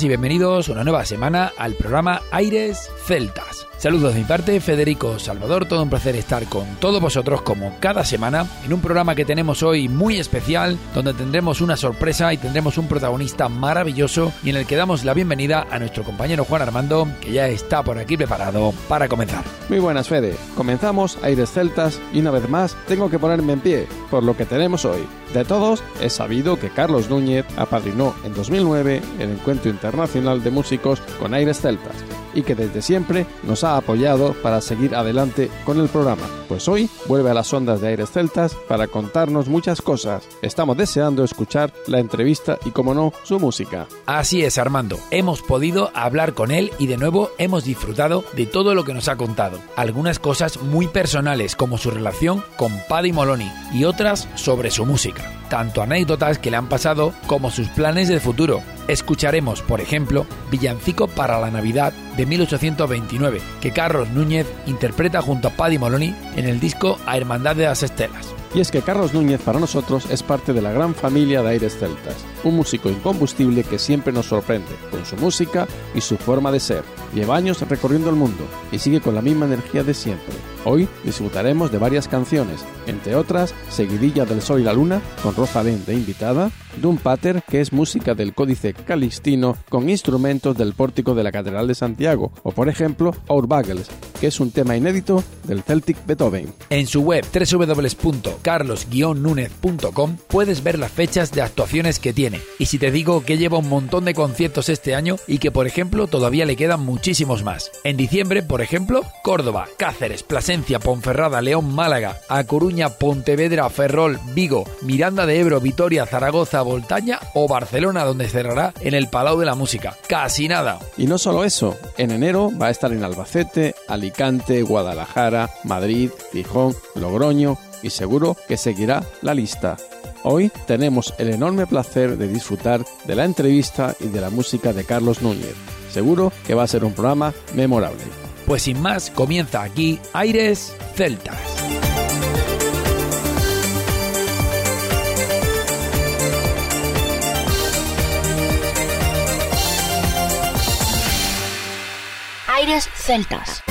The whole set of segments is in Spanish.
Y bienvenidos una nueva semana al programa Aires Celtas. Saludos de mi parte, Federico Salvador, todo un placer estar con todos vosotros como cada semana en un programa que tenemos hoy muy especial, donde tendremos una sorpresa y tendremos un protagonista maravilloso y en el que damos la bienvenida a nuestro compañero Juan Armando, que ya está por aquí preparado para comenzar. Muy buenas, Fede. Comenzamos Aires Celtas y una vez más tengo que ponerme en pie por lo que tenemos hoy. De todos, es sabido que Carlos Núñez apadrinó en 2009 el Encuentro Internacional de Músicos con Aires Celtas y que desde siempre nos ha apoyado para seguir adelante con el programa. Pues hoy vuelve a las ondas de Aires Celtas para contarnos muchas cosas. Estamos deseando escuchar la entrevista y, como no, su música. Así es, Armando. Hemos podido hablar con él y de nuevo hemos disfrutado de todo lo que nos ha contado. Algunas cosas muy personales como su relación con Paddy Moloney y otras sobre su música. Tanto anécdotas que le han pasado como sus planes de futuro. Escucharemos, por ejemplo, Villancico para la Navidad de 1829, que Carlos Núñez interpreta junto a Paddy Moloney en el disco A Hermandad de las Estelas. Y es que Carlos Núñez para nosotros es parte de la gran familia de Aires Celtas, un músico incombustible que siempre nos sorprende con su música y su forma de ser. Lleva años recorriendo el mundo y sigue con la misma energía de siempre. Hoy disfrutaremos de varias canciones, entre otras Seguidilla del Sol y la Luna, con Rosalén de invitada, Doom Pater, que es música del Códice Calistino con instrumentos del pórtico de la Catedral de Santiago, o por ejemplo Our Bagels, que es un tema inédito del Celtic Beethoven. En su web www.carlos-núñez.com puedes ver las fechas de actuaciones que tiene. Y si te digo que lleva un montón de conciertos este año y que por ejemplo todavía le quedan muchísimos más. En diciembre, por ejemplo, Córdoba, Cáceres, Plasencia, Ponferrada, León, Málaga, A Coruña, Pontevedra, Ferrol, Vigo, Miranda de Ebro, Vitoria, Zaragoza, Voltaña o Barcelona, donde cerrará en el Palau de la Música. Casi nada. Y no solo eso, en enero va a estar en Albacete, Alicante, Guadalajara, Madrid, Gijón, Logroño y seguro que seguirá la lista. Hoy tenemos el enorme placer de disfrutar de la entrevista y de la música de Carlos Núñez. Seguro que va a ser un programa memorable. Pues sin más, comienza aquí Aires Celtas. Aires Celtas.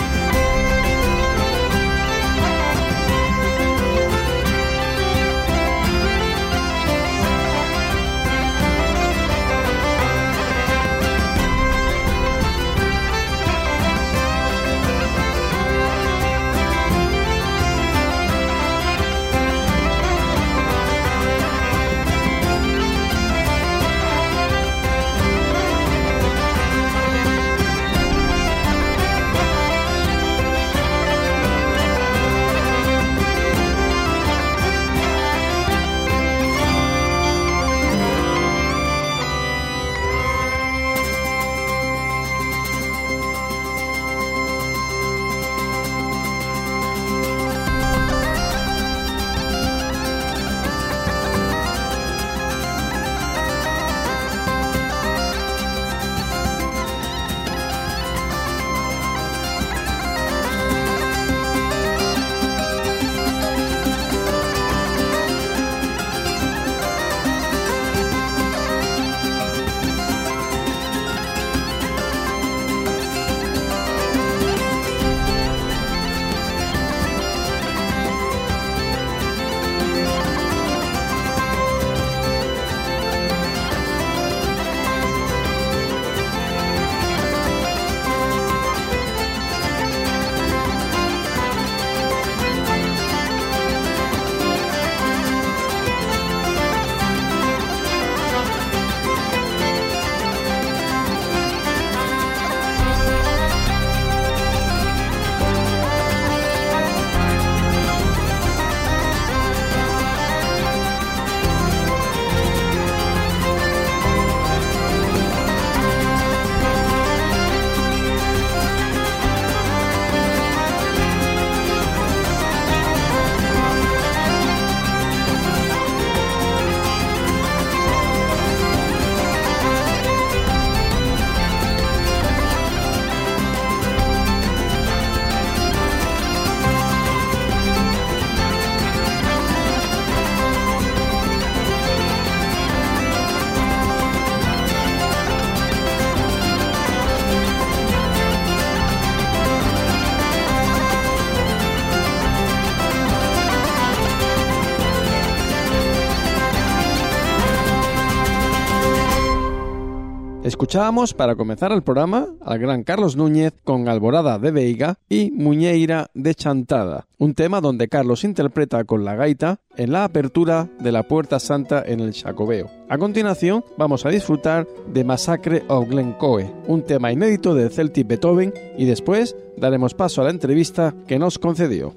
Escuchábamos para comenzar el programa al gran Carlos Núñez con Alborada de Veiga y Muñeira de Chantada, un tema donde Carlos interpreta con la gaita en la apertura de la Puerta Santa en el Chacobeo. A continuación vamos a disfrutar de Massacre of Glencoe, un tema inédito de Celtic Beethoven y después daremos paso a la entrevista que nos concedió.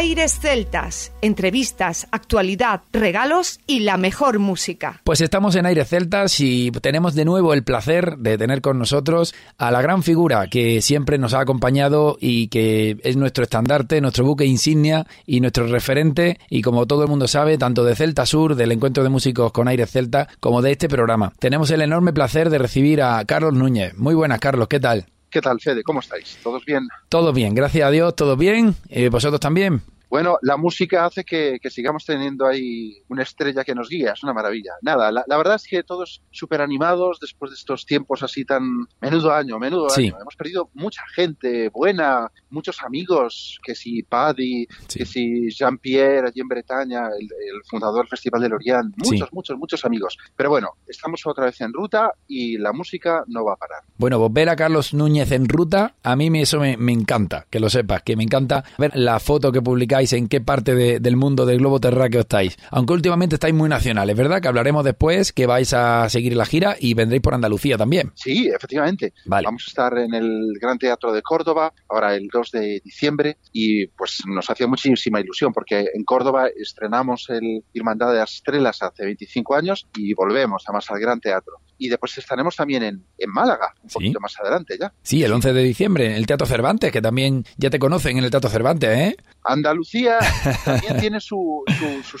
Aires Celtas, entrevistas, actualidad, regalos y la mejor música. Pues estamos en Aires Celtas y tenemos de nuevo el placer de tener con nosotros a la gran figura que siempre nos ha acompañado y que es nuestro estandarte, nuestro buque insignia y nuestro referente y como todo el mundo sabe, tanto de Celta Sur, del encuentro de músicos con Aires Celta, como de este programa. Tenemos el enorme placer de recibir a Carlos Núñez. Muy buenas, Carlos, ¿qué tal? ¿Qué tal, Fede? ¿Cómo estáis? ¿Todos bien? Todo bien, gracias a Dios, todo bien. Eh, ¿Vosotros también? Bueno, la música hace que, sigamos teniendo ahí una estrella que nos guía, es una maravilla. Nada, la, verdad es que todos súper animados después de estos tiempos así tan... Menudo año, menudo año. Hemos perdido mucha gente buena, muchos amigos, que si Paddy, que si Jean-Pierre allí en Bretaña, el, fundador del Festival de Lorient, muchos, muchos, muchos amigos. Pero bueno, estamos otra vez en ruta y la música no va a parar. Bueno, pues ver a Carlos Núñez en ruta, a mí eso me, me encanta, que lo sepas, que me encanta ver la foto que publicáis en qué parte del mundo del globo terráqueo estáis. Aunque últimamente estáis muy nacionales, ¿verdad? Que hablaremos después, que vais a seguir la gira y vendréis por Andalucía también. Sí, efectivamente. Vamos a estar en el Gran Teatro de Córdoba, ahora el 2 de diciembre, y pues nos hacía muchísima ilusión porque en Córdoba estrenamos el Hermandad de las Estrellas hace 25 años y volvemos además al Gran Teatro y después estaremos también en, en Málaga, un poquito más adelante ya. Sí, el 11 de diciembre, en el Teatro Cervantes, que también ya te conocen en el Teatro Cervantes, ¿eh? Andalucía también tiene sus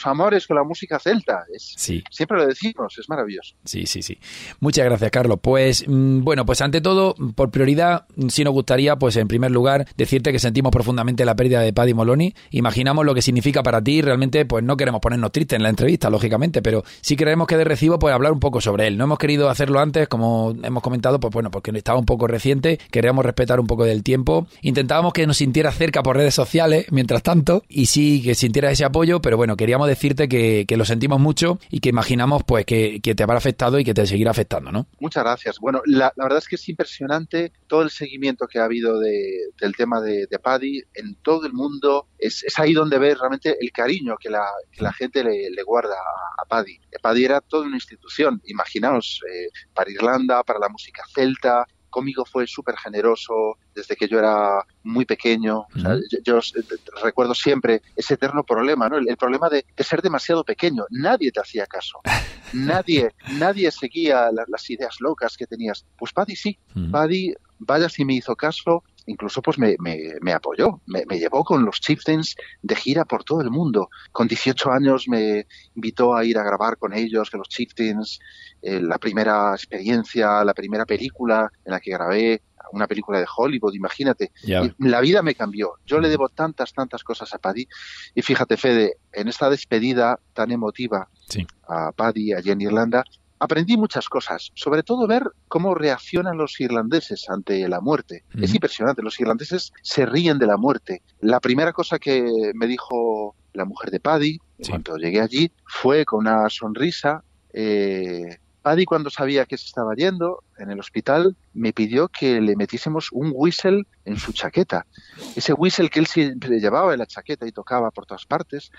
amores con la música celta. sí. Siempre lo decimos, es maravilloso. Sí, sí, sí. Muchas gracias, Carlos. Pues, mm, bueno, pues ante todo, por prioridad, sí nos gustaría, pues en primer lugar, decirte que sentimos profundamente la pérdida de Paddy Moloni. Imaginamos lo que significa para ti. Realmente, pues no queremos ponernos tristes en la entrevista, lógicamente, pero sí creemos que de recibo, pues hablar un poco sobre él. No hemos querido hacerlo antes, como hemos comentado, pues bueno, porque estaba un poco reciente, queríamos respetar un poco del tiempo. Intentábamos que nos sintiera cerca por redes sociales, mientras tanto, y sí que sintiera ese apoyo, pero bueno, queríamos decirte que, lo sentimos mucho y que imaginamos pues que, te habrá afectado y que te seguirá afectando, ¿no? Muchas gracias. Bueno, la, verdad es que es impresionante todo el seguimiento que ha habido del tema de, Paddy en todo el mundo. Es, ahí donde ves realmente el cariño que la, gente le, guarda a, Paddy. Paddy era toda una institución, imaginaos, eh, para Irlanda, para la música celta, conmigo fue súper generoso desde que yo era muy pequeño. yo, eh, recuerdo siempre ese eterno problema, ¿no? El, problema de, ser demasiado pequeño. Nadie te hacía caso. nadie, nadie seguía las ideas locas que tenías. Pues Paddy sí. Paddy, vaya si me hizo caso incluso pues me, me, apoyó, me, llevó con los Chieftains de gira por todo el mundo. Con 18 años me invitó a ir a grabar con ellos, que los Chieftains, eh, la primera experiencia, la primera película en la que grabé, una película de Hollywood, imagínate. La vida me cambió. Yo le debo tantas, tantas cosas a Paddy. Y fíjate, Fede, en esta despedida tan emotiva a Paddy allí en Irlanda, aprendí muchas cosas, sobre todo ver cómo reaccionan los irlandeses ante la muerte. Es impresionante, los irlandeses se ríen de la muerte. La primera cosa que me dijo la mujer de Paddy, cuando llegué allí, fue con una sonrisa. Eh, Paddy, cuando sabía que se estaba yendo en el hospital, me pidió que le metiésemos un whistle en su chaqueta. Ese whistle que él siempre llevaba en la chaqueta y tocaba por todas partes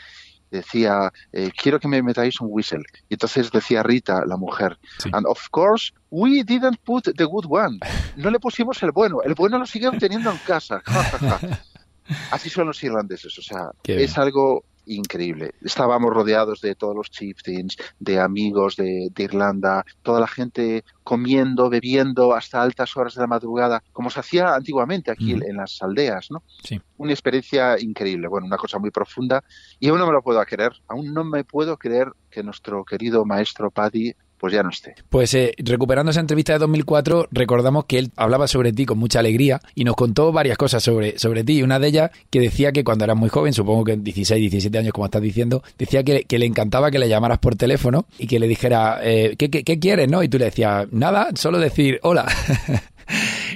decía, eh, quiero que me metáis un whistle. Y entonces decía Rita, la mujer, and of course, we didn't put the good one. No le pusimos el bueno, el bueno lo sigue teniendo en casa. Así son los irlandeses, o sea, es algo increíble. Estábamos rodeados de todos los chieftains, de amigos de, Irlanda, toda la gente comiendo, bebiendo hasta altas horas de la madrugada, como se hacía antiguamente aquí en las aldeas, ¿no? Sí. Una experiencia increíble, bueno, una cosa muy profunda y aún no me lo puedo creer, aún no me puedo creer que nuestro querido maestro Paddy pues ya no esté. Pues eh, recuperando esa entrevista de 2004, recordamos que él hablaba sobre ti con mucha alegría y nos contó varias cosas sobre, sobre ti. Y una de ellas que decía que cuando eras muy joven, supongo que 16, 17 años, como estás diciendo, decía que, le encantaba que le llamaras por teléfono y que le dijera, eh, ¿qué, qué, qué quieres? ¿no? Y tú le decías, nada, solo decir hola.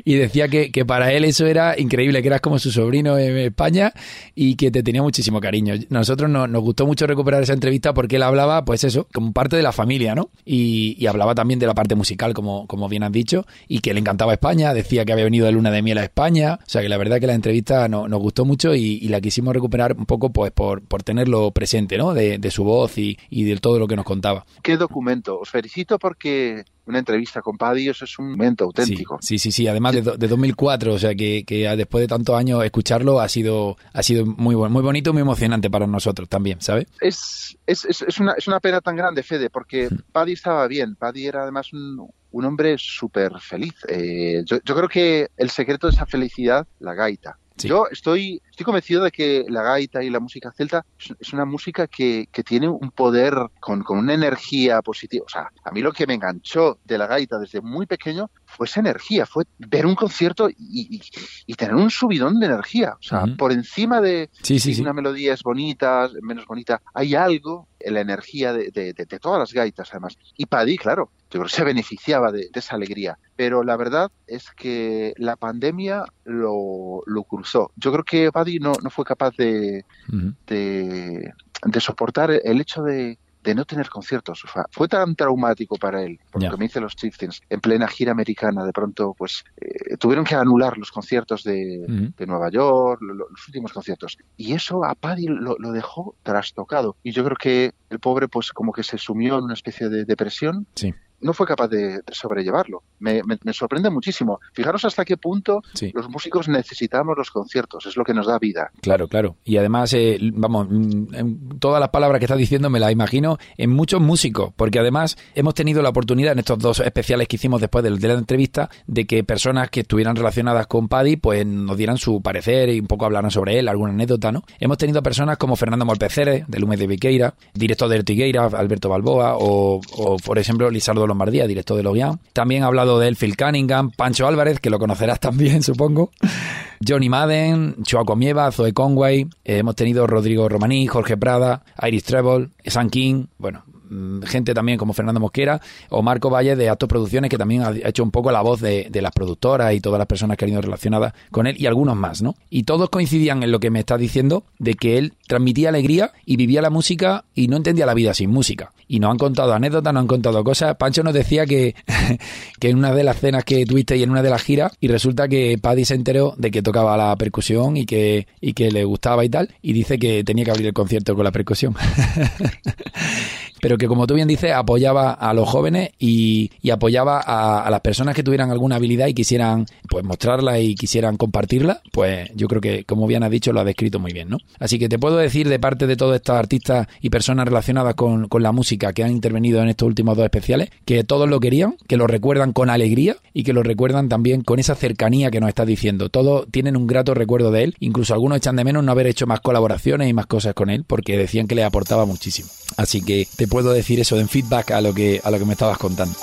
y decía que, que, para él eso era increíble, que eras como su sobrino en España y que te tenía muchísimo cariño. Nosotros nos gustó mucho recuperar esa entrevista porque él hablaba, pues eso, como parte de la familia, ¿no? Y, y, hablaba también de la parte musical, como, como bien has dicho, y que le encantaba España, decía que había venido de luna de miel a España, o sea que la verdad que la entrevista nos gustó mucho y, y, la quisimos recuperar un poco pues por, por tenerlo presente, ¿no? De, de su voz y, y de todo lo que nos contaba. ¿Qué documento? Os felicito porque una entrevista con Paddy, eso es un momento auténtico. Sí, sí, sí, además de, de, 2004, o sea que, que, después de tantos años escucharlo ha sido, ha sido muy, muy bonito muy emocionante para nosotros también, ¿sabes? Es, es, es, una, es una pena tan grande, Fede, porque hmm. Paddy estaba bien, Paddy era además un, un hombre súper feliz. Eh, yo, yo creo que el secreto de esa felicidad, la gaita. Yo estoy, estoy convencido de que la gaita y la música celta es una música que, que tiene un poder con, con, una energía positiva. O sea, a mí lo que me enganchó de la gaita desde muy pequeño fue esa energía, fue ver un concierto y, y, tener un subidón de energía. O sea, por encima de si una melodía es bonita, menos bonita, hay algo en la energía de, de, de, de todas las gaitas además. Y Paddy, claro, yo creo que se beneficiaba de, esa alegría. Pero la verdad es que la pandemia lo, lo cruzó. Yo creo que Buddy no, no fue capaz de, de, soportar el hecho de, de no tener conciertos. fue tan traumático para él, porque me dice los Chieftains, en plena gira americana, de pronto, pues eh, tuvieron que anular los conciertos de, de Nueva York, los últimos conciertos. Y eso a Paddy lo, lo, dejó trastocado. Y yo creo que el pobre, pues como que se sumió en una especie de depresión. Sí no fue capaz de, sobrellevarlo. Me, sorprende muchísimo. Fijaros hasta qué punto los músicos necesitamos los conciertos, es lo que nos da vida. Claro, claro. Y además, eh, vamos, mm, todas las palabras que estás diciendo me las imagino en muchos músicos, porque además hemos tenido la oportunidad en estos dos especiales que hicimos después de, la entrevista de que personas que estuvieran relacionadas con Paddy pues nos dieran su parecer y un poco hablaran sobre él, alguna anécdota, ¿no? Hemos tenido personas como Fernando Molpeceres, de Lume de Viqueira, director de Ertigueira, Alberto Balboa, o, o por ejemplo Lizardo Lombardía, director de Logian. También ha hablado de él Phil Cunningham, Pancho Álvarez, que lo conocerás también, supongo. Johnny Madden, Chuaco Mieva, Zoe Conway, eh, hemos tenido Rodrigo Romaní, Jorge Prada, Iris Treble, Sam King, bueno, gente también como Fernando Mosquera o Marco Valle de Actos Producciones, que también ha hecho un poco la voz de, las productoras y todas las personas que han ido relacionadas con él y algunos más, ¿no? Y todos coincidían en lo que me está diciendo de que él transmitía alegría y vivía la música y no entendía la vida sin música. Y nos han contado anécdotas, nos han contado cosas. Pancho nos decía que, que en una de las cenas que tuviste y en una de las giras, y resulta que Paddy se enteró de que tocaba la percusión y que, y que le gustaba y tal, y dice que tenía que abrir el concierto con la percusión. pero que como tú bien dices, apoyaba a los jóvenes y, apoyaba a, las personas que tuvieran alguna habilidad y quisieran pues mostrarla y quisieran compartirla, pues yo creo que, como bien has dicho, lo ha descrito muy bien, ¿no? Así que te puedo decir de parte de todos estos artistas y personas relacionadas con, con la música que han intervenido en estos últimos dos especiales, que todos lo querían, que lo recuerdan con alegría y que lo recuerdan también con esa cercanía que nos está diciendo. Todos tienen un grato recuerdo de él, incluso algunos echan de menos no haber hecho más colaboraciones y más cosas con él, porque decían que le aportaba muchísimo. Así que te puedo decir eso en feedback a lo que, a lo que me estabas contando.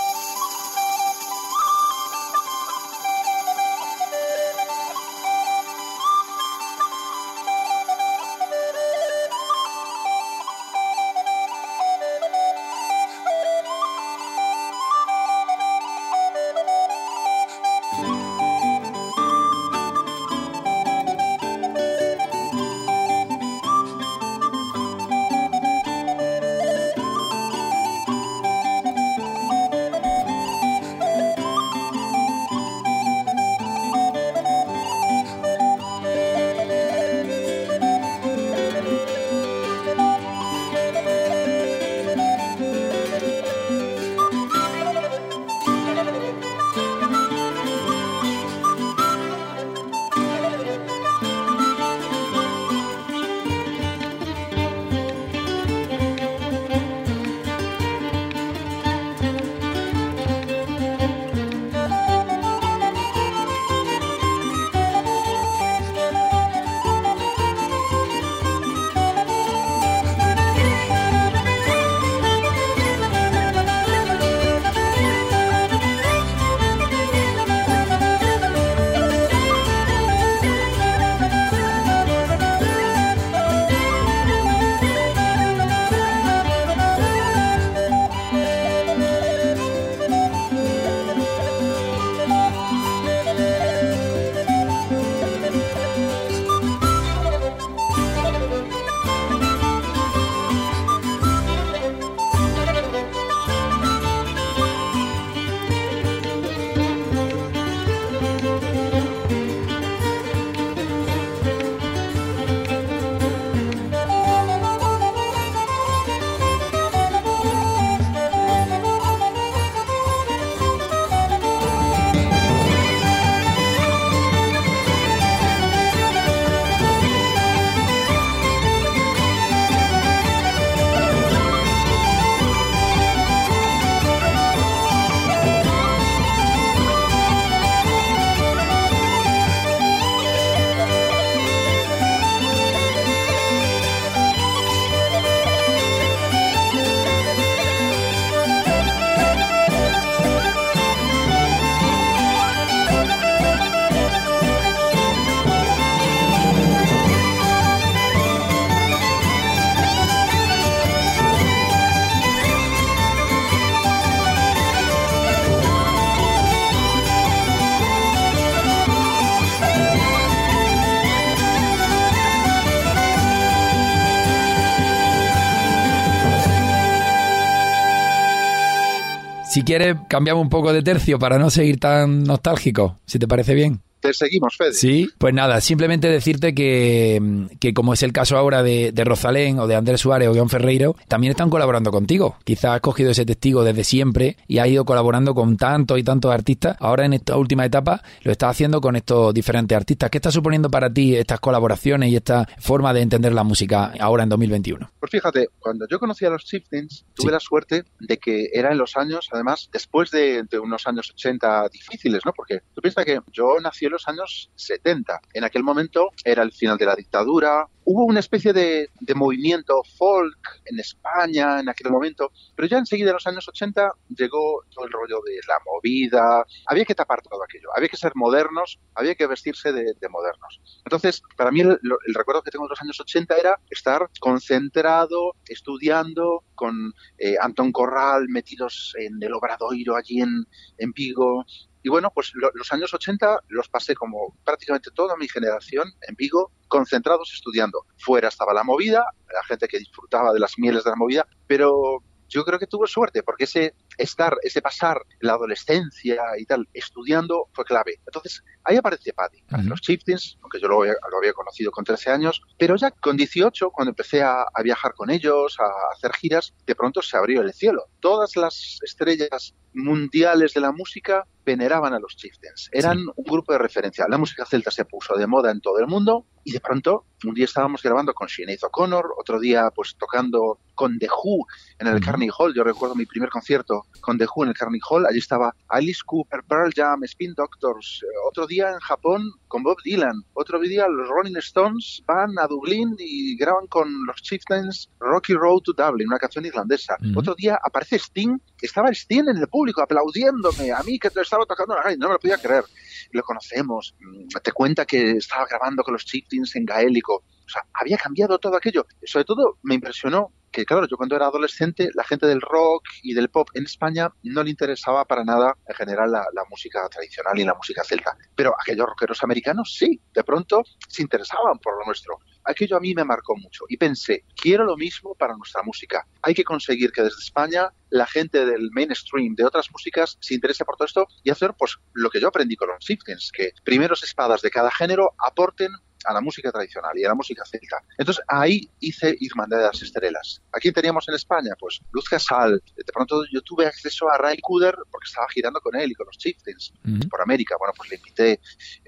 Si quieres, cambiamos un poco de tercio para no seguir tan nostálgico, si te parece bien te seguimos, Fede. Sí, pues nada, simplemente decirte que, que como es el caso ahora de, de, Rosalén o de Andrés Suárez o Guión Ferreiro, también están colaborando contigo. Quizás has cogido ese testigo desde siempre y has ido colaborando con tantos y tantos artistas. Ahora en esta última etapa lo estás haciendo con estos diferentes artistas. ¿Qué está suponiendo para ti estas colaboraciones y esta forma de entender la música ahora en 2021? Pues fíjate, cuando yo conocí a los Chieftains, tuve la suerte de que era en los años, además, después de, de unos años 80 difíciles, ¿no? Porque tú piensas que yo nací los años 70. En aquel momento era el final de la dictadura, hubo una especie de, movimiento folk en España en aquel momento, pero ya enseguida en los años 80 llegó todo el rollo de la movida, había que tapar todo aquello, había que ser modernos, había que vestirse de, modernos. Entonces, para mí el, recuerdo que tengo de los años 80 era estar concentrado, estudiando con eh, Antón Corral metidos en el Obradoiro allí en, en Vigo, y bueno, pues los años 80 los pasé como prácticamente toda mi generación en Vigo, concentrados estudiando. Fuera estaba la movida, la gente que disfrutaba de las mieles de la movida, pero yo creo que tuve suerte porque ese estar, ese pasar la adolescencia y tal, estudiando fue clave. Entonces, ahí aparece Paddy, los Chieftains, aunque yo lo, había conocido con 13 años, pero ya con 18, cuando empecé a, a, viajar con ellos, a hacer giras, de pronto se abrió el cielo. Todas las estrellas mundiales de la música veneraban a los Chieftains. Eran un grupo de referencia. La música celta se puso de moda en todo el mundo y de pronto un día estábamos grabando con Sinead O'Connor, otro día pues tocando con The Who en el Carnegie Hall. Yo recuerdo mi primer concierto con The Who en el Carnegie Hall. Allí estaba Alice Cooper, Pearl Jam, Spin Doctors. Eh, otro día en Japón con Bob Dylan. Otro día los Rolling Stones van a Dublín y graban con los Chieftains Rocky Road to Dublin, una canción irlandesa. Otro día aparece Sting, estaba Sting en el público aplaudiéndome a mí que estaba tocando la radio, no me lo podía creer. Lo conocemos, mm, te cuenta que estaba grabando con los Chieftains en gaélico. O sea, había cambiado todo aquello. Sobre todo me impresionó que claro, yo cuando era adolescente, la gente del rock y del pop en España no le interesaba para nada en general la, música tradicional y la música celta. Pero aquellos rockeros americanos sí, de pronto se interesaban por lo nuestro. Aquello a mí me marcó mucho y pensé, quiero lo mismo para nuestra música. Hay que conseguir que desde España la gente del mainstream de otras músicas se interese por todo esto y hacer pues lo que yo aprendí con los Chieftains, que primeros espadas de cada género aporten a la música tradicional y a la música celta. Entonces ahí hice Irmandad de las Estrellas. ¿A quién teníamos en España? Pues Luz Casal. De pronto yo tuve acceso a Ray Cooder porque estaba girando con él y con los Chieftains por América. Bueno, pues le invité.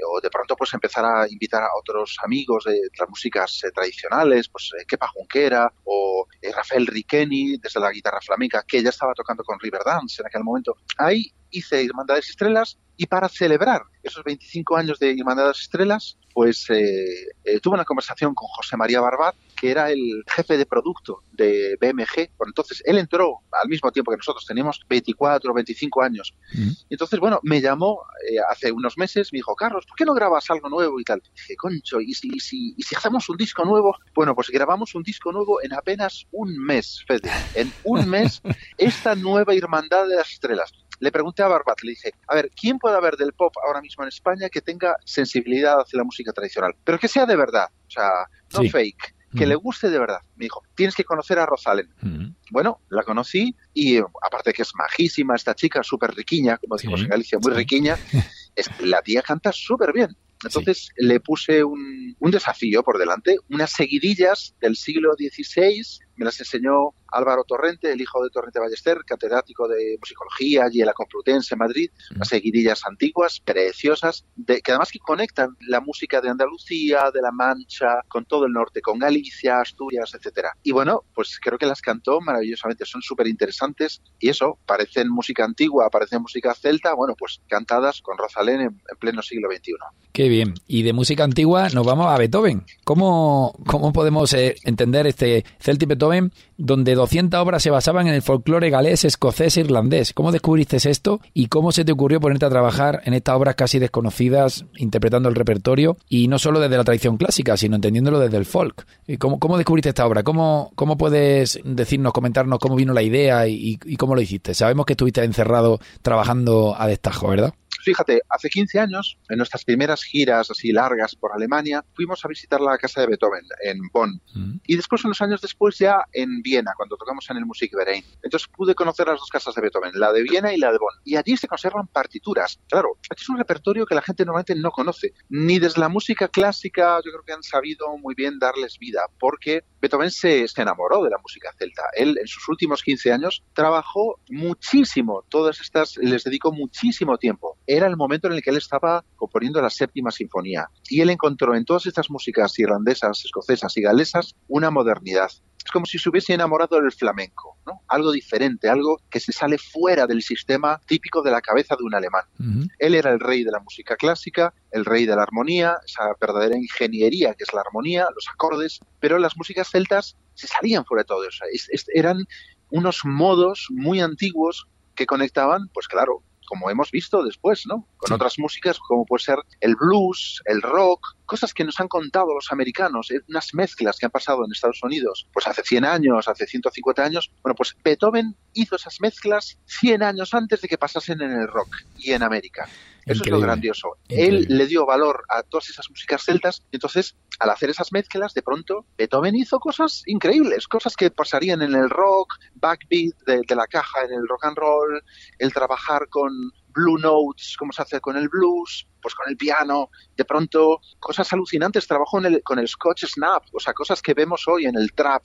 O de pronto pues empezar a invitar a otros amigos de las músicas eh, tradicionales, pues eh, Kepa Junquera o eh, Rafael Riqueni desde la guitarra flamenca, que ya estaba tocando con Riverdance en aquel momento. Ahí hice Irmandades Estrellas y para celebrar esos 25 años de Irmandades Estrellas, pues eh, eh, tuve una conversación con José María Barbat, que era el jefe de producto de BMG. Por entonces, él entró al mismo tiempo que nosotros, teníamos 24 o 25 años. Y entonces, bueno, me llamó eh, hace unos meses, me dijo, Carlos, ¿por qué no grabas algo nuevo y tal? dije, concho, ¿y si, y si, ¿y si hacemos un disco nuevo? Bueno, pues grabamos un disco nuevo en apenas un mes, Fede. En un mes, esta nueva Hermandad de las Estrellas le pregunté a Barbat, le dije, a ver, ¿quién puede haber del pop ahora mismo en España que tenga sensibilidad hacia la música tradicional? Pero que sea de verdad, o sea, no fake, que le guste de verdad. Me dijo, tienes que conocer a Rosalen. Bueno, la conocí y aparte que es majísima esta chica, súper riquiña, como decimos en Galicia, muy riquiña, la tía canta súper bien. Entonces le puse un, un, desafío por delante, unas seguidillas del siglo XVI, me las enseñó Álvaro Torrente, el hijo de Torrente Ballester, catedrático de musicología allí en la Complutense en Madrid, unas seguidillas antiguas, preciosas, de, que además que conectan la música de Andalucía, de La Mancha, con todo el norte, con Galicia, Asturias, etcétera. Y bueno, pues creo que las cantó maravillosamente, son súper interesantes y eso, parecen música antigua, parecen música celta, bueno, pues cantadas con Rosalén en, pleno siglo XXI. Qué bien. Y de música antigua nos vamos a Beethoven. ¿Cómo, cómo podemos eh, entender este Celtic Beethoven donde 200 obras se basaban en el folclore galés, escocés e irlandés. ¿Cómo descubriste esto y cómo se te ocurrió ponerte a trabajar en estas obras casi desconocidas, interpretando el repertorio y no solo desde la tradición clásica, sino entendiéndolo desde el folk? ¿Cómo, cómo descubriste esta obra? ¿Cómo, ¿Cómo puedes decirnos, comentarnos cómo vino la idea y, y cómo lo hiciste? Sabemos que estuviste encerrado trabajando a destajo, ¿verdad? Fíjate, hace 15 años, en nuestras primeras giras así largas por Alemania, fuimos a visitar la casa de Beethoven en Bonn. Mm. Y después, unos años después, ya en Viena, cuando tocamos en el Musikverein. Entonces pude conocer las dos casas de Beethoven, la de Viena y la de Bonn. Y allí se conservan partituras. Claro, aquí es un repertorio que la gente normalmente no conoce. Ni desde la música clásica, yo creo que han sabido muy bien darles vida, porque Beethoven se, se enamoró de la música celta. Él, en sus últimos 15 años, trabajó muchísimo. Todas estas, les dedicó muchísimo tiempo era el momento en el que él estaba componiendo la séptima sinfonía. Y él encontró en todas estas músicas irlandesas, escocesas y galesas una modernidad. Es como si se hubiese enamorado del flamenco, ¿no? Algo diferente, algo que se sale fuera del sistema típico de la cabeza de un alemán. Él era el rey de la música clásica, el rey de la armonía, esa verdadera ingeniería que es la armonía, los acordes, pero las músicas celtas se salían fuera de todo eso. eran unos modos muy antiguos que conectaban, pues claro, como hemos visto después, ¿no? Con otras músicas como puede ser el blues, el rock, cosas que nos han contado los americanos, eh, unas mezclas que han pasado en Estados Unidos, pues hace 100 años, hace 150 años. Bueno, pues Beethoven hizo esas mezclas 100 años antes de que pasasen en el rock y en América. Eso es lo grandioso. Él le dio valor a todas esas músicas celtas y entonces, al hacer esas mezclas, de pronto, Beethoven hizo cosas increíbles, cosas que pasarían en el rock, backbeat de, de la caja en el rock and roll, el trabajar con blue notes, como se hace con el blues, pues con el piano, de pronto cosas alucinantes, trabajo en el, con el Scotch Snap, o sea, cosas que vemos hoy en el trap,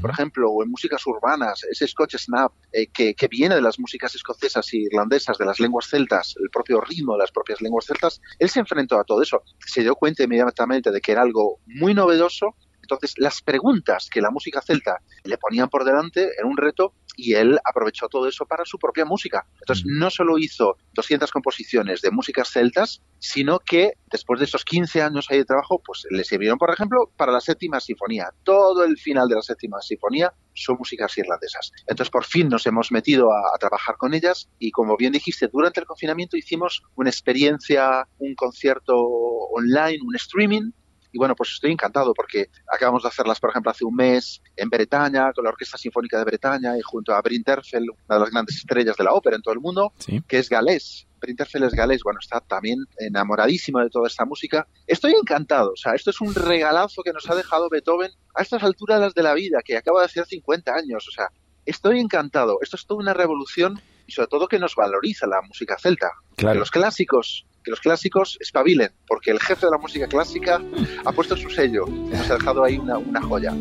por ejemplo, o en músicas urbanas, ese Scotch Snap eh, que, que, viene de las músicas escocesas y irlandesas, de las lenguas celtas, el propio ritmo de las propias lenguas celtas, él se enfrentó a todo eso, se dio cuenta inmediatamente de que era algo muy novedoso entonces, las preguntas que la música celta le ponían por delante era un reto y él aprovechó todo eso para su propia música. Entonces, no solo hizo 200 composiciones de músicas celtas, sino que después de esos 15 años ahí de trabajo, pues le sirvieron, por ejemplo, para la séptima sinfonía. Todo el final de la séptima sinfonía son músicas irlandesas. Entonces, por fin nos hemos metido a, a, trabajar con ellas y, como bien dijiste, durante el confinamiento hicimos una experiencia, un concierto online, un streaming y bueno, pues estoy encantado porque acabamos de hacerlas, por ejemplo, hace un mes en Bretaña, con la Orquesta Sinfónica de Bretaña y junto a Brinterfell, una de las grandes estrellas de la ópera en todo el mundo, que es galés. Brinterfell es galés, bueno, está también enamoradísimo de toda esta música. Estoy encantado, o sea, esto es un regalazo que nos ha dejado Beethoven a estas alturas de la vida, que acaba de hacer 50 años, o sea, estoy encantado. Esto es toda una revolución y sobre todo que nos valoriza la música celta. Claro. los clásicos que los clásicos espabilen, porque el jefe de la música clásica ha puesto su sello y nos ha dejado ahí una, una joya.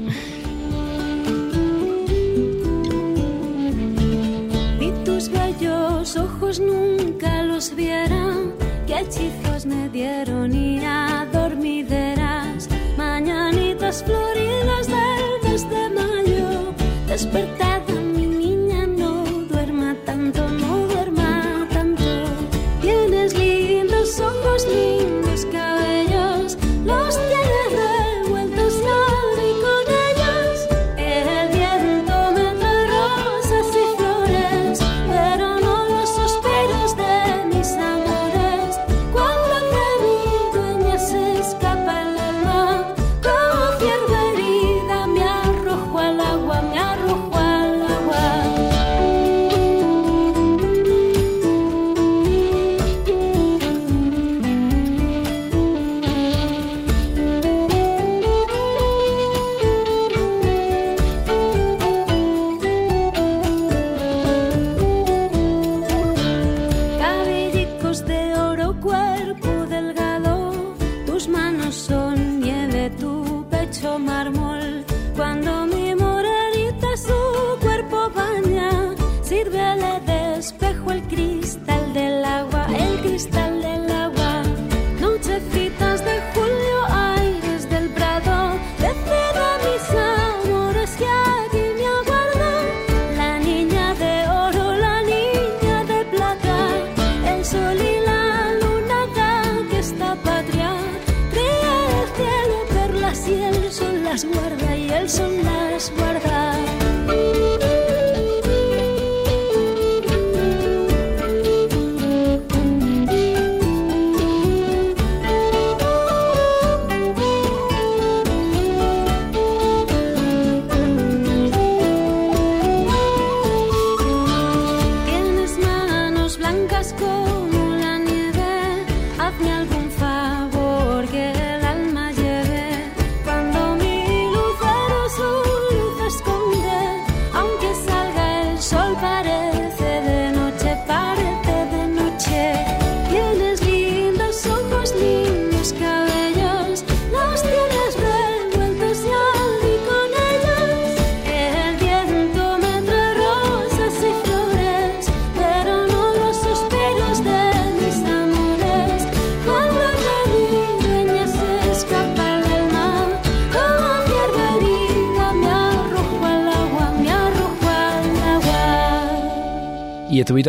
Vi tus bellos ojos nunca los vieran, qué hechizos me dieron y a dormideras, mañanitas floridas del mes de mayo, despertada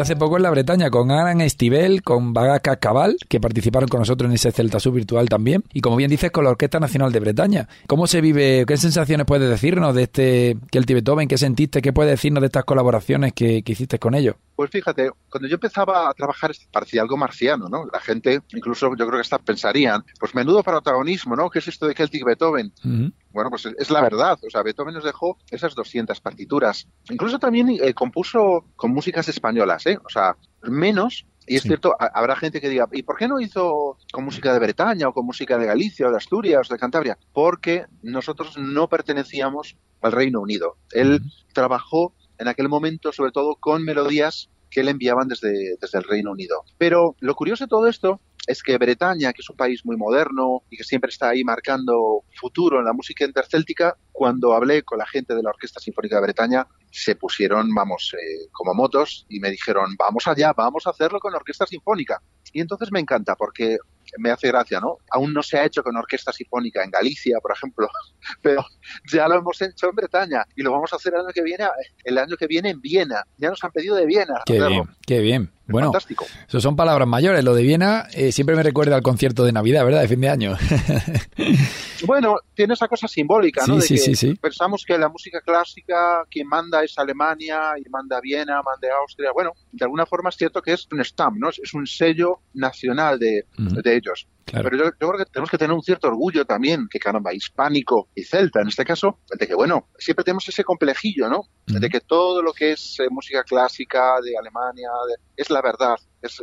hace poco en la Bretaña con Alan Estivel, con Bagaca Cabal, que participaron con nosotros en ese Celta Sub virtual también. Y como bien dices, con la Orquesta Nacional de Bretaña. ¿Cómo se vive? ¿Qué sensaciones puedes decirnos de este que el Beethoven? ¿Qué sentiste? ¿Qué puedes decirnos de estas colaboraciones que, que hiciste con ellos? Pues fíjate, cuando yo empezaba a trabajar parecía algo marciano, ¿no? La gente, incluso yo creo que hasta pensarían, pues menudo protagonismo, ¿no? ¿Qué es esto de Celtic Beethoven? Bueno, pues es la verdad. O sea, Beethoven nos dejó esas 200 partituras. Incluso también eh, compuso con músicas españolas, ¿eh? O sea, menos, y es cierto, habrá gente que diga, ¿y por qué no hizo con música de Bretaña o con música de Galicia o de Asturias o de Cantabria? Porque nosotros no pertenecíamos al Reino Unido. Él trabajó en aquel momento sobre todo con melodías que le enviaban desde, desde el Reino Unido. Pero lo curioso de todo esto es que Bretaña, que es un país muy moderno y que siempre está ahí marcando futuro en la música intercéltica, cuando hablé con la gente de la Orquesta Sinfónica de Bretaña, se pusieron, vamos, eh, como motos y me dijeron, vamos allá, vamos a hacerlo con Orquesta Sinfónica. Y entonces me encanta porque me hace gracia, ¿no? Aún no se ha hecho con orquesta sinfónica en Galicia, por ejemplo, pero ya lo hemos hecho en Bretaña y lo vamos a hacer el año que viene, el año que viene en Viena. Ya nos han pedido de Viena. Qué bien, qué bien. Bueno, Fantástico. eso son palabras mayores. Lo de Viena eh, siempre me recuerda al concierto de Navidad, ¿verdad? De fin de año. bueno, tiene esa cosa simbólica, ¿no? Sí, sí, sí, Pensamos que la música clásica, quien manda es Alemania, y manda Viena, manda Austria. Bueno, de alguna forma es cierto que es un stamp, ¿no? Es un sello nacional de, de ellos. Pero yo, creo que tenemos que tener un cierto orgullo también, que caramba, hispánico y celta, en este caso, de que, bueno, siempre tenemos ese complejillo, ¿no? De que todo lo que es eh, música clásica de Alemania es la verdad.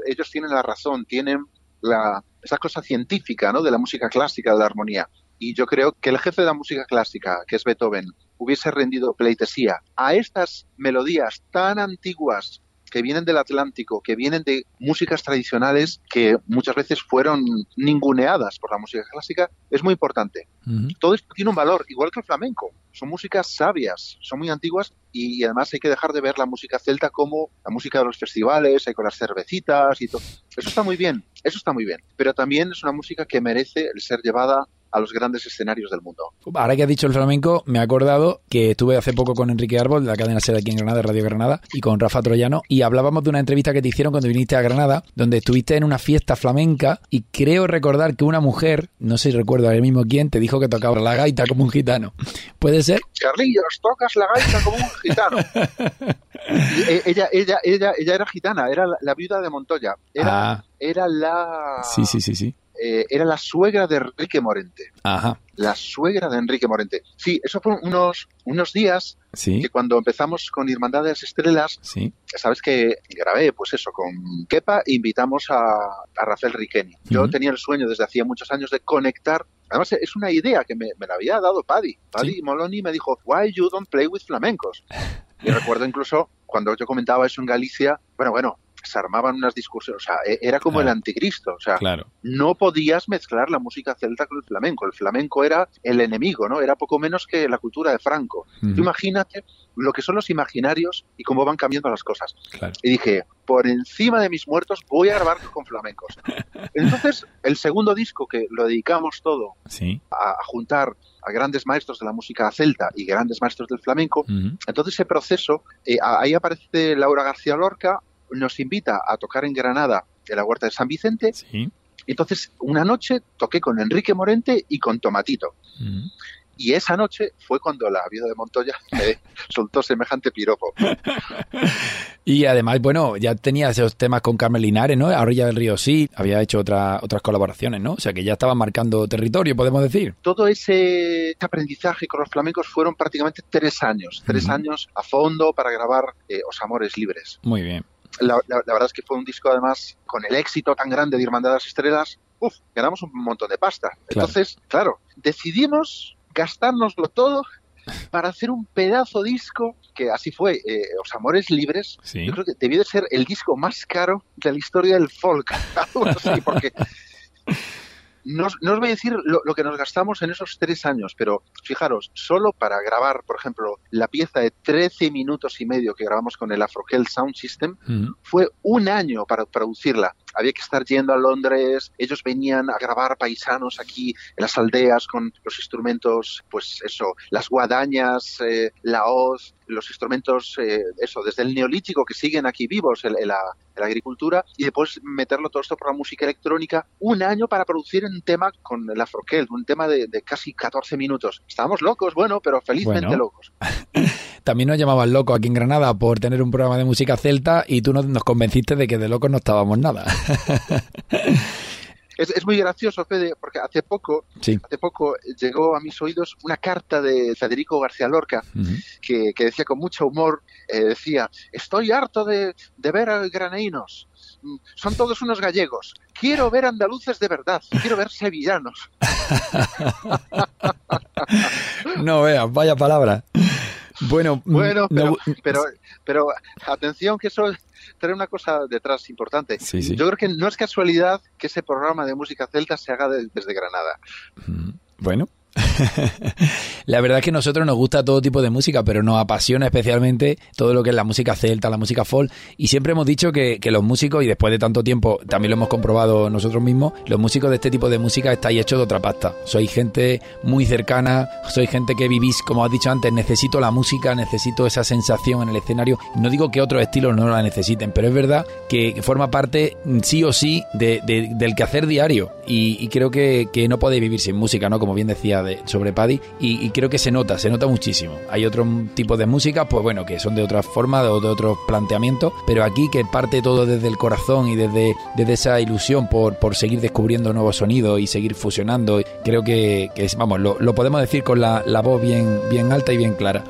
ellos tienen la razón, tienen la, esa cosa científica, ¿no? De la música clásica, de la armonía. Y yo creo que el jefe de la música clásica, que es Beethoven, hubiese rendido pleitesía a estas melodías tan antiguas que vienen del Atlántico, que vienen de músicas tradicionales que muchas veces fueron ninguneadas por la música clásica, es muy importante. Todo esto tiene un valor, igual que el flamenco. Son músicas sabias, son muy antiguas y, además hay que dejar de ver la música celta como la música de los festivales, con las cervecitas y todo. Eso está muy bien, eso está muy bien. Pero también es una música que merece el ser llevada a los grandes escenarios del mundo. Ahora que has dicho el flamenco, me he acordado que estuve hace poco con Enrique Árbol de la cadena SER aquí en Granada, Radio Granada, y con Rafa Troyano, y hablábamos de una entrevista que te hicieron cuando viniste a Granada, donde estuviste en una fiesta flamenca, y creo recordar que una mujer, no sé si recuerdo ahora mismo quién, te dijo que tocaba la gaita como un gitano. ¿Puede ser? Carlillos, tocas la gaita como un gitano. Eh, ella, ella, ella, ella era gitana, era la, viuda de Montoya. Era, ah. era la... Sí, sí, sí, sí eh, era la suegra de Enrique Morente. Ajá. La suegra de Enrique Morente. Sí, eso fueron unos, unos días que cuando empezamos con Hermandades Estrellas, sí. sabes que grabé, pues eso, con Kepa invitamos a, a Rafael Riqueni. Yo tenía el sueño desde hacía muchos años de conectar Además, es una idea que me, la había dado Paddy. Paddy Moloni me dijo, why you don't play with flamencos? Y recuerdo incluso cuando yo comentaba eso en Galicia, bueno, bueno, se armaban unas discusiones, o sea, e, era como el anticristo, o sea, no podías mezclar la música celta con el flamenco, el flamenco era el enemigo, ¿no? Era poco menos que la cultura de Franco. imagínate lo que son los imaginarios y cómo van cambiando las cosas. Y dije, por encima de mis muertos voy a grabar con flamencos. Entonces, el segundo disco que lo dedicamos todo a, juntar a grandes maestros de la música celta y grandes maestros del flamenco, entonces ese proceso, eh, ahí aparece Laura García Lorca, nos invita a tocar en Granada, en la Huerta de San Vicente. Entonces, una noche toqué con Enrique Morente y con Tomatito. Y esa noche fue cuando la vida de Montoya me soltó semejante piropo. y además, bueno, ya tenía esos temas con Carmen Linares, ¿no? A orilla del río sí, había hecho otra, otras colaboraciones, ¿no? O sea que ya estaba marcando territorio, podemos decir. Todo ese aprendizaje con los flamencos fueron prácticamente tres años, tres años a fondo para grabar eh, Os Amores Libres. Muy bien la, verdad es que fue un disco además con el éxito tan grande de Irmandad de las Estrellas, uff, ganamos un montón de pasta. Entonces, claro, decidimos gastárnoslo todo para hacer un pedazo disco que así fue, eh, Os Amores Libres. Yo creo que debió de ser el disco más caro de la historia del folk. porque no, os voy a decir lo, que nos gastamos en esos tres años, pero fijaros, solo para grabar, por ejemplo, la pieza de 13 minutos y medio que grabamos con el Afrokel Sound System, fue un año para producirla. Había que estar yendo a Londres, ellos venían a grabar paisanos aquí en las aldeas con los instrumentos, pues eso, las guadañas, eh, la hoz, los instrumentos, eh, eso, desde el neolítico que siguen aquí vivos en, la, agricultura y después meterlo todo esto por la música electrónica, un año para producir un tema con el Afrokel, un tema de, casi 14 minutos. Estábamos locos, bueno, pero felizmente locos. También nos llamaban locos aquí en Granada por tener un programa de música celta y tú nos, nos convenciste de que de locos no estábamos nada. Es, muy gracioso, Fede, porque hace poco, hace poco llegó a mis oídos una carta de Federico García Lorca que, decía con mucho humor, eh, decía, estoy harto de, ver graneínos, mm, son todos unos gallegos, quiero ver andaluces de verdad, quiero ver sevillanos. no veas, vaya palabra. Bueno, mm, bueno pero, pero, pero, atención que eso trae una cosa detrás importante. Yo creo que no es casualidad que ese programa de música celta se haga desde Granada. Bueno, la verdad es que a nosotros nos gusta todo tipo de música, pero nos apasiona especialmente todo lo que es la música celta, la música folk. Y siempre hemos dicho que, los músicos, y después de tanto tiempo también lo hemos comprobado nosotros mismos, los músicos de este tipo de música estáis hechos de otra pasta. Sois gente muy cercana, sois gente que vivís, como has dicho antes, necesito la música, necesito esa sensación en el escenario. No digo que otros estilos no la necesiten, pero es verdad que forma parte sí o sí del quehacer diario. Y, creo que, que no podéis vivir sin música, ¿no? Como bien decía sobre Paddy y, creo que se nota, se nota muchísimo. Hay otro tipo de música, pues bueno, que son de otra forma, de, de otros planteamientos, pero aquí que parte todo desde el corazón y desde, desde esa ilusión por, por seguir descubriendo nuevos sonidos y seguir fusionando, creo que, es, vamos, lo, lo, podemos decir con la, la voz bien, bien alta y bien clara.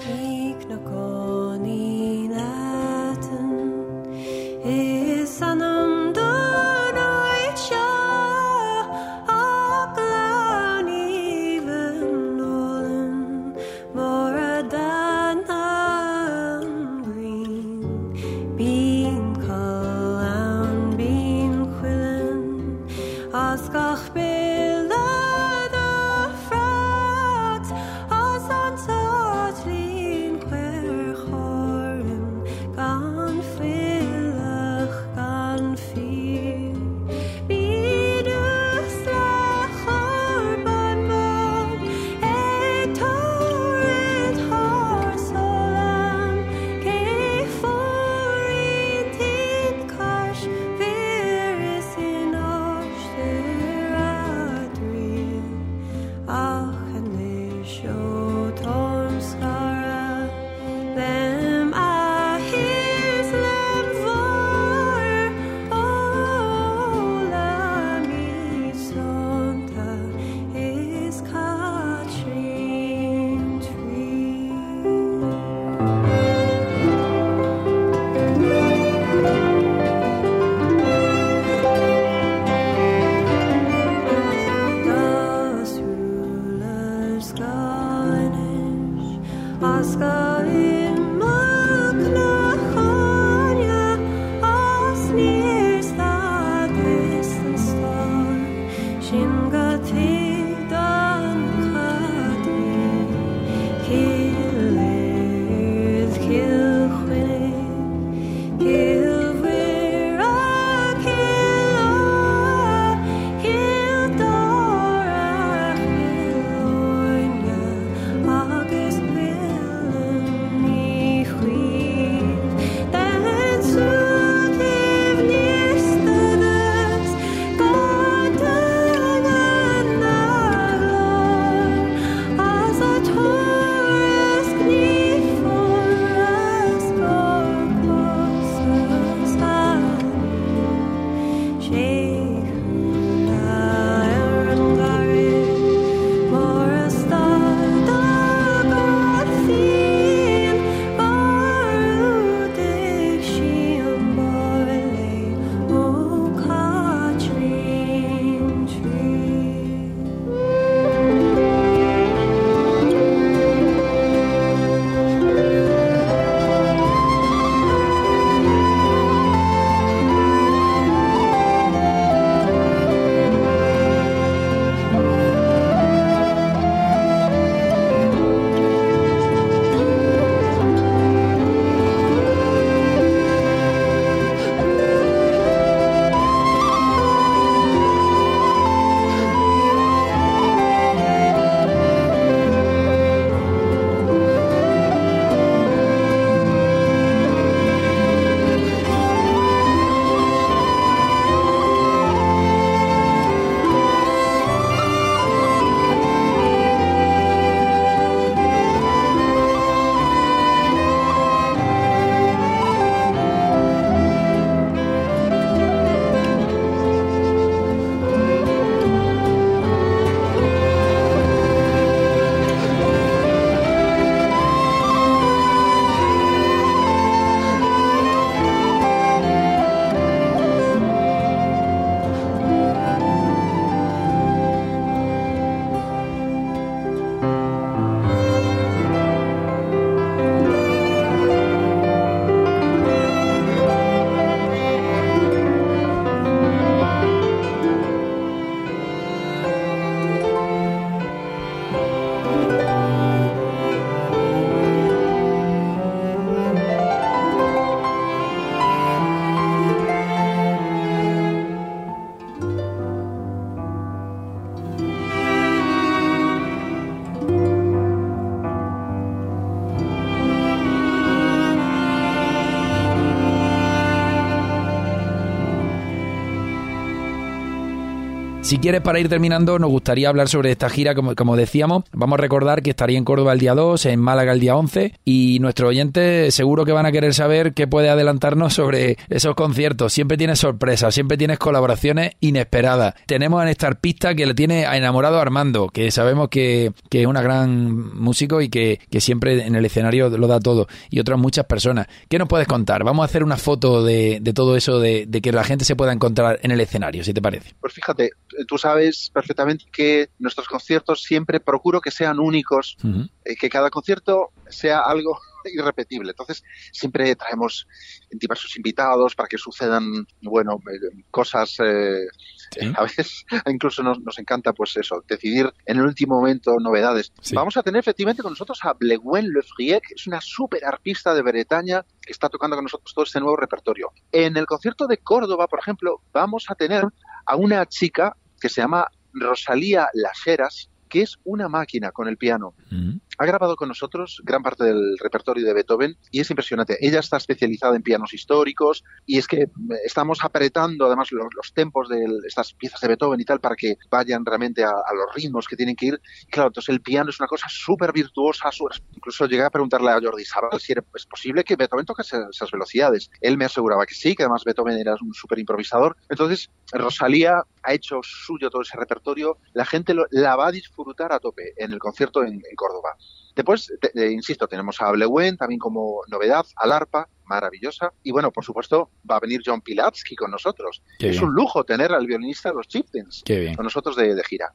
Si quieres, para ir terminando, nos gustaría hablar sobre esta gira, como, como decíamos. Vamos a recordar que estaría en Córdoba el día 2, en Málaga el día 11, y nuestros oyentes seguro que van a querer saber qué puede adelantarnos sobre esos conciertos. Siempre tienes sorpresas, siempre tienes colaboraciones inesperadas. Tenemos a Néstor Pista que le tiene enamorado Armando, que sabemos que, que es una gran músico y que, que siempre en el escenario lo da todo, y otras muchas personas. ¿Qué nos puedes contar? Vamos a hacer una foto de, de todo eso, de, de que la gente se pueda encontrar en el escenario, si te parece. Pues fíjate, tú sabes perfectamente que nuestros conciertos siempre procuro que sean únicos, uh -huh. que cada concierto sea algo irrepetible. Entonces, siempre traemos diversos invitados para que sucedan, bueno, cosas. Eh, ¿Sí? A veces incluso nos, nos, encanta, pues eso, decidir en el último momento novedades. Sí. Vamos a tener efectivamente con nosotros a Blewen Lefrier, que es una súper artista de Bretaña que está tocando con nosotros todo este nuevo repertorio. En el concierto de Córdoba, por ejemplo, vamos a tener a una chica que se llama Rosalía Laseras, que es una máquina con el piano. Mm. Ha grabado con nosotros gran parte del repertorio de Beethoven y es impresionante. Ella está especializada en pianos históricos y es que estamos apretando además los, los tempos de estas piezas de Beethoven y tal para que vayan realmente a, a los ritmos que tienen que ir. Y claro, entonces el piano es una cosa súper virtuosa. Incluso llegué a preguntarle a Jordi Sabal si era, posible que Beethoven toque esas velocidades. Él me aseguraba que sí, que además Beethoven era un súper improvisador. Entonces Rosalía ha hecho suyo todo ese repertorio. La gente lo, la va a disfrutar a tope en el concierto en, en Córdoba. Después, te, te, insisto, tenemos a Blewen también como novedad, al arpa, maravillosa. Y bueno, por supuesto, va a venir John Pilatsky con nosotros. Qué es bien. un lujo tener al violinista de los Chieftains con nosotros de, de gira.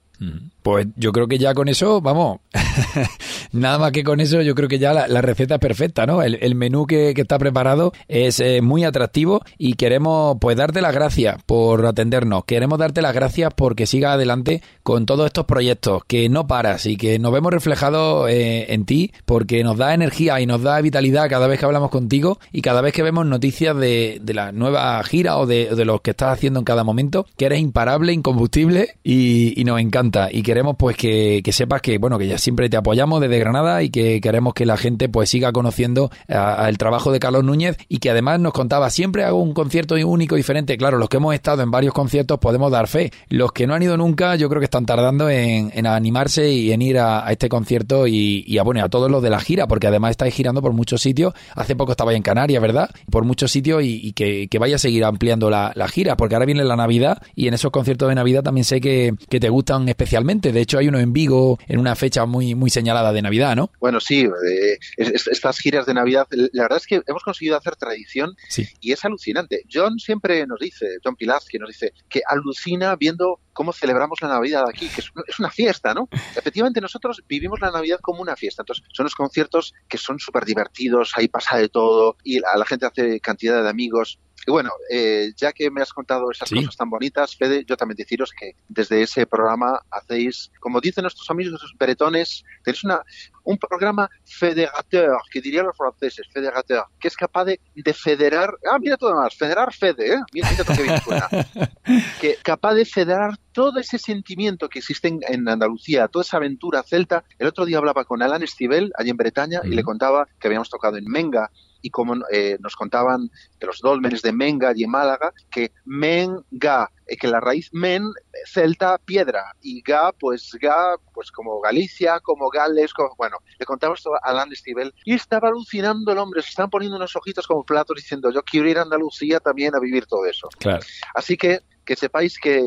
Pues yo creo que ya con eso, vamos, nada más que con eso, yo creo que ya la, la receta es perfecta, ¿no? El, el menú que, que, está preparado es eh, muy atractivo y queremos pues darte las gracias por atendernos. Queremos darte las gracias porque sigas adelante con todos estos proyectos, que no paras y que nos vemos reflejados eh, en ti porque nos da energía y nos da vitalidad cada vez que hablamos contigo y cada vez que vemos noticias de, la nueva gira o de, de lo que estás haciendo en cada momento, que eres imparable, incombustible y, y nos encanta. Y queremos pues que, sepas que bueno que ya siempre te apoyamos desde Granada y que queremos que la gente pues siga conociendo a, a el trabajo de Carlos Núñez y que además nos contaba siempre hago un concierto único diferente claro los que hemos estado en varios conciertos podemos dar fe. Los que no han ido nunca yo creo que están tardando en, animarse y en ir a, este concierto y, y, a bueno a todos los de la gira porque además estáis girando por muchos sitios. Hace poco estabais en Canarias verdad por muchos sitios y, y que, que, vaya a seguir ampliando la, la, gira porque ahora viene la Navidad y en esos conciertos de Navidad también sé que, que te gustan especialmente. De hecho, hay uno en Vigo en una fecha muy, muy señalada de Navidad, ¿no? Bueno, sí, eh, estas giras de Navidad, la verdad es que hemos conseguido hacer tradición sí. y es alucinante. John siempre nos dice, John Pilatsky nos dice, que alucina viendo cómo celebramos la Navidad aquí, que es, una fiesta, ¿no? Efectivamente, nosotros vivimos la Navidad como una fiesta. Entonces, son los conciertos que son súper divertidos, ahí pasa de todo y la, la gente hace cantidad de amigos. Y bueno, eh, ya que me has contado esas sí. cosas tan bonitas, Fede, yo también deciros que desde ese programa hacéis, como dicen nuestros amigos los beretones, tenéis una, un programa federateur, que dirían los franceses, federateur, que es capaz de, de federar, ah, mira todo más, federar Fede, ¿eh? Mira, mira qué bien suena. que capaz de federar todo ese sentimiento que existe en, en, Andalucía, toda esa aventura celta. El otro día hablaba con Alan Estivell, allí en Bretaña, mm. y le contaba que habíamos tocado en Menga, y como eh, nos contaban de los dólmenes de Menga y en Málaga, que Menga, eh, que la raíz men, celta, piedra, y ga, pues ga, pues como Galicia, como Gales, como, bueno, le contamos esto a Alan Stivel, y estaba alucinando el hombre, se están poniendo unos ojitos como platos diciendo, yo quiero ir a Andalucía también a vivir todo eso. Claro. Así que que sepáis que,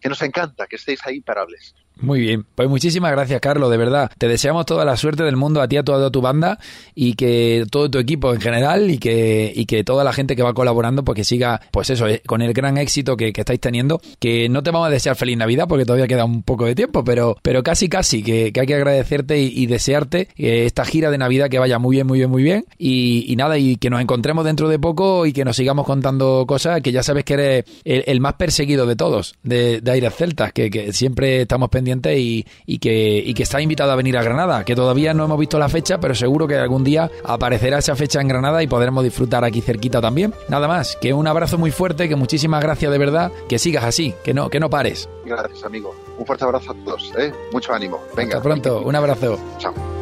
que nos encanta que estéis ahí imparables. Muy bien, pues muchísimas gracias Carlos, de verdad. Te deseamos toda la suerte del mundo a ti, a toda tu banda y que todo tu equipo en general y que, y que toda la gente que va colaborando pues que siga, pues eso, eh, con el gran éxito que, que, estáis teniendo. Que no te vamos a desear feliz Navidad porque todavía queda un poco de tiempo, pero, pero casi casi que, que hay que agradecerte y, desearte eh, esta gira de Navidad que vaya muy bien, muy bien, muy bien y, y, nada, y que nos encontremos dentro de poco y que nos sigamos contando cosas que ya sabes que eres el, más perseguido de todos, de, de Aires Celtas, que, que siempre estamos pendientes y, y, que, y que está invitado a venir a Granada, que todavía no hemos visto la fecha, pero seguro que algún día aparecerá esa fecha en Granada y podremos disfrutar aquí cerquita también. Nada más, que un abrazo muy fuerte, que muchísimas gracias de verdad, que sigas así, que no, que no pares. Gracias, amigo. Un fuerte abrazo a todos, ¿eh? mucho ánimo. Venga. Hasta pronto, un abrazo. Chao.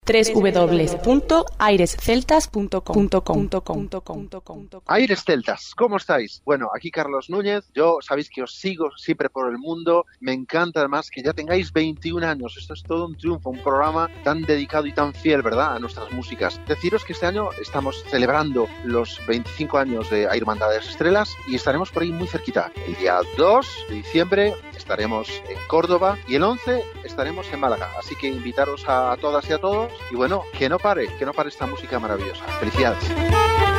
www.airesceltas.com Aires Celtas, ¿cómo estáis? Bueno, aquí Carlos Núñez, yo sabéis que os sigo siempre por el mundo, me encanta además que ya tengáis 21 años, esto es todo un triunfo, un programa tan dedicado y tan fiel, ¿verdad?, a nuestras músicas. Deciros que este año estamos celebrando los 25 años de Hermandades Estrellas y estaremos por ahí muy cerquita. El día 2 de diciembre estaremos en Córdoba y el 11 estaremos en Málaga, así que invitaros a todas y a todos y bueno, que no pare, que no pare esta música maravillosa. Felicidades.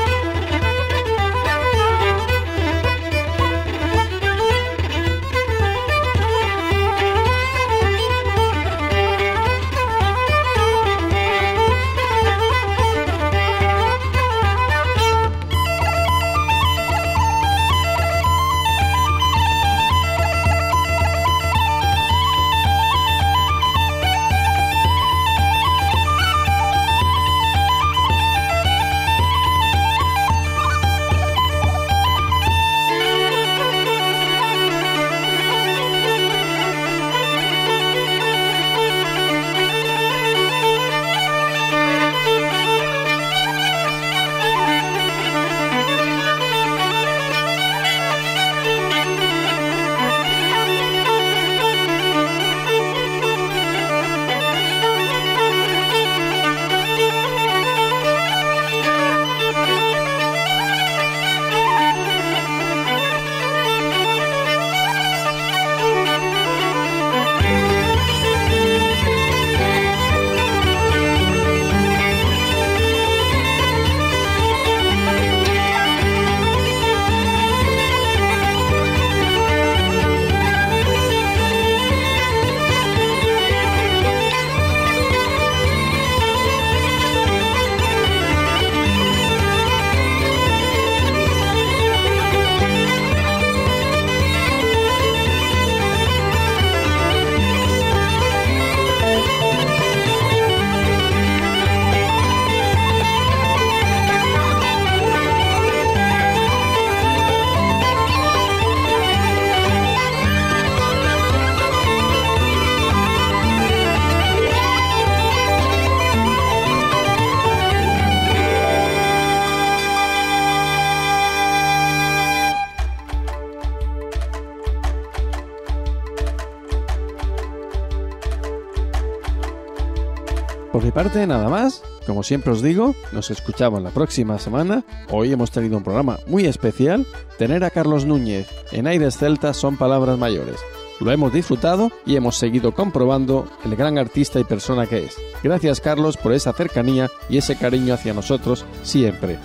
Parte, nada más. Como siempre os digo, nos escuchamos la próxima semana. Hoy hemos tenido un programa muy especial. Tener a Carlos Núñez en Aires Celtas son palabras mayores. Lo hemos disfrutado y hemos seguido comprobando el gran artista y persona que es. Gracias Carlos por esa cercanía y ese cariño hacia nosotros siempre.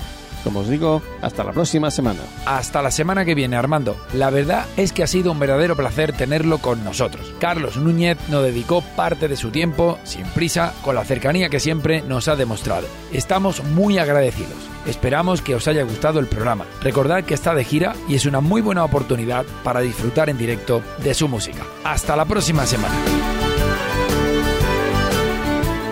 Como os digo, hasta la próxima semana. Hasta la semana que viene, Armando. La verdad es que ha sido un verdadero placer tenerlo con nosotros. Carlos Núñez nos dedicó parte de su tiempo, sin prisa, con la cercanía que siempre nos ha demostrado. Estamos muy agradecidos. Esperamos que os haya gustado el programa. Recordad que está de gira y es una muy buena oportunidad para disfrutar en directo de su música. Hasta la próxima semana.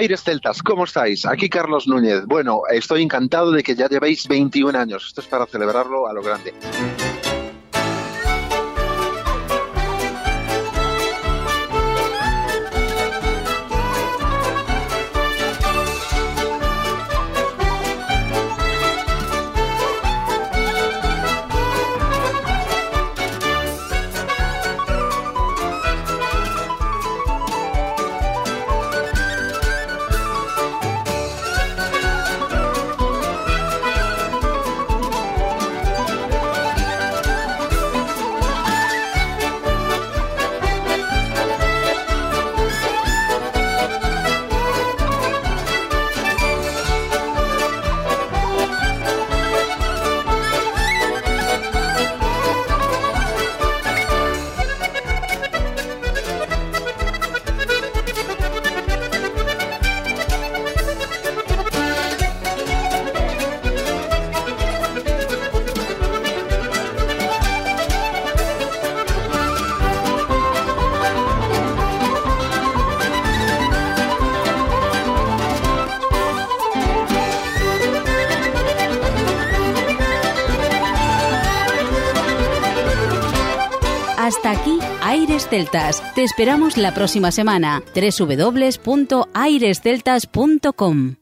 Aires Celtas, ¿cómo estáis? Aquí Carlos Núñez. Bueno, estoy encantado de que ya llevéis 21 años. Esto es para celebrarlo a lo grande. Celtas. Te esperamos la próxima semana. www.airesceltas.com